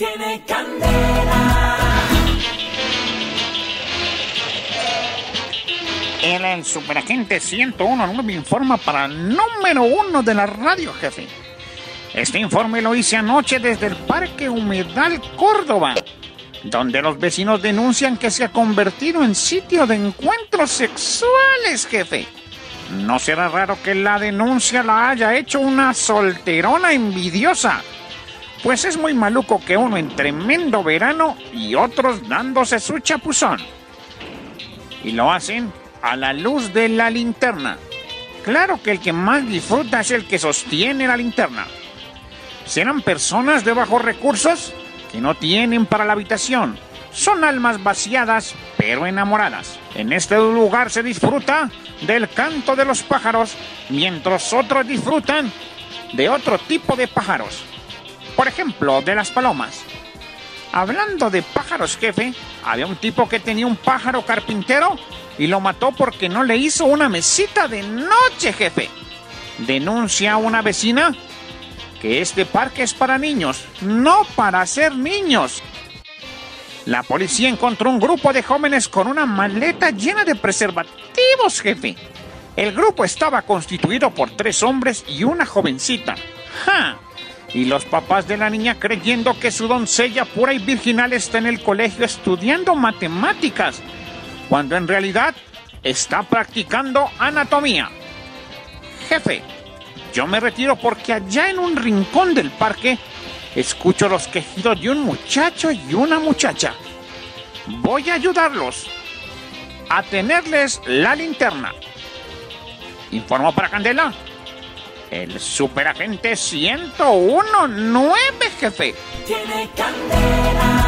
Tiene candela. El superagente 101 me informa para el número uno de la radio, jefe. Este informe lo hice anoche desde el Parque Humedal Córdoba, donde los vecinos denuncian que se ha convertido en sitio de encuentros sexuales, jefe. No será raro que la denuncia la haya hecho una solterona envidiosa. Pues es muy maluco que uno en tremendo verano y otros dándose su chapuzón. Y lo hacen a la luz de la linterna. Claro que el que más disfruta es el que sostiene la linterna. ¿Serán personas de bajos recursos que no tienen para la habitación? Son almas vaciadas pero enamoradas. En este lugar se disfruta del canto de los pájaros, mientras otros disfrutan de otro tipo de pájaros. Por ejemplo, de las palomas. Hablando de pájaros, jefe, había un tipo que tenía un pájaro carpintero y lo mató porque no le hizo una mesita de noche, jefe. Denuncia una vecina que este parque es para niños, no para ser niños. La policía encontró un grupo de jóvenes con una maleta llena de preservativos, jefe. El grupo estaba constituido por tres hombres y una jovencita. ¡Ja! Y los papás de la niña creyendo que su doncella pura y virginal está en el colegio estudiando matemáticas, cuando en realidad está practicando anatomía. Jefe, yo me retiro porque allá en un rincón del parque escucho los quejidos de un muchacho y una muchacha. Voy a ayudarlos a tenerles la linterna. Informo para Candela. El superagente 1019, jefe. Tiene candela.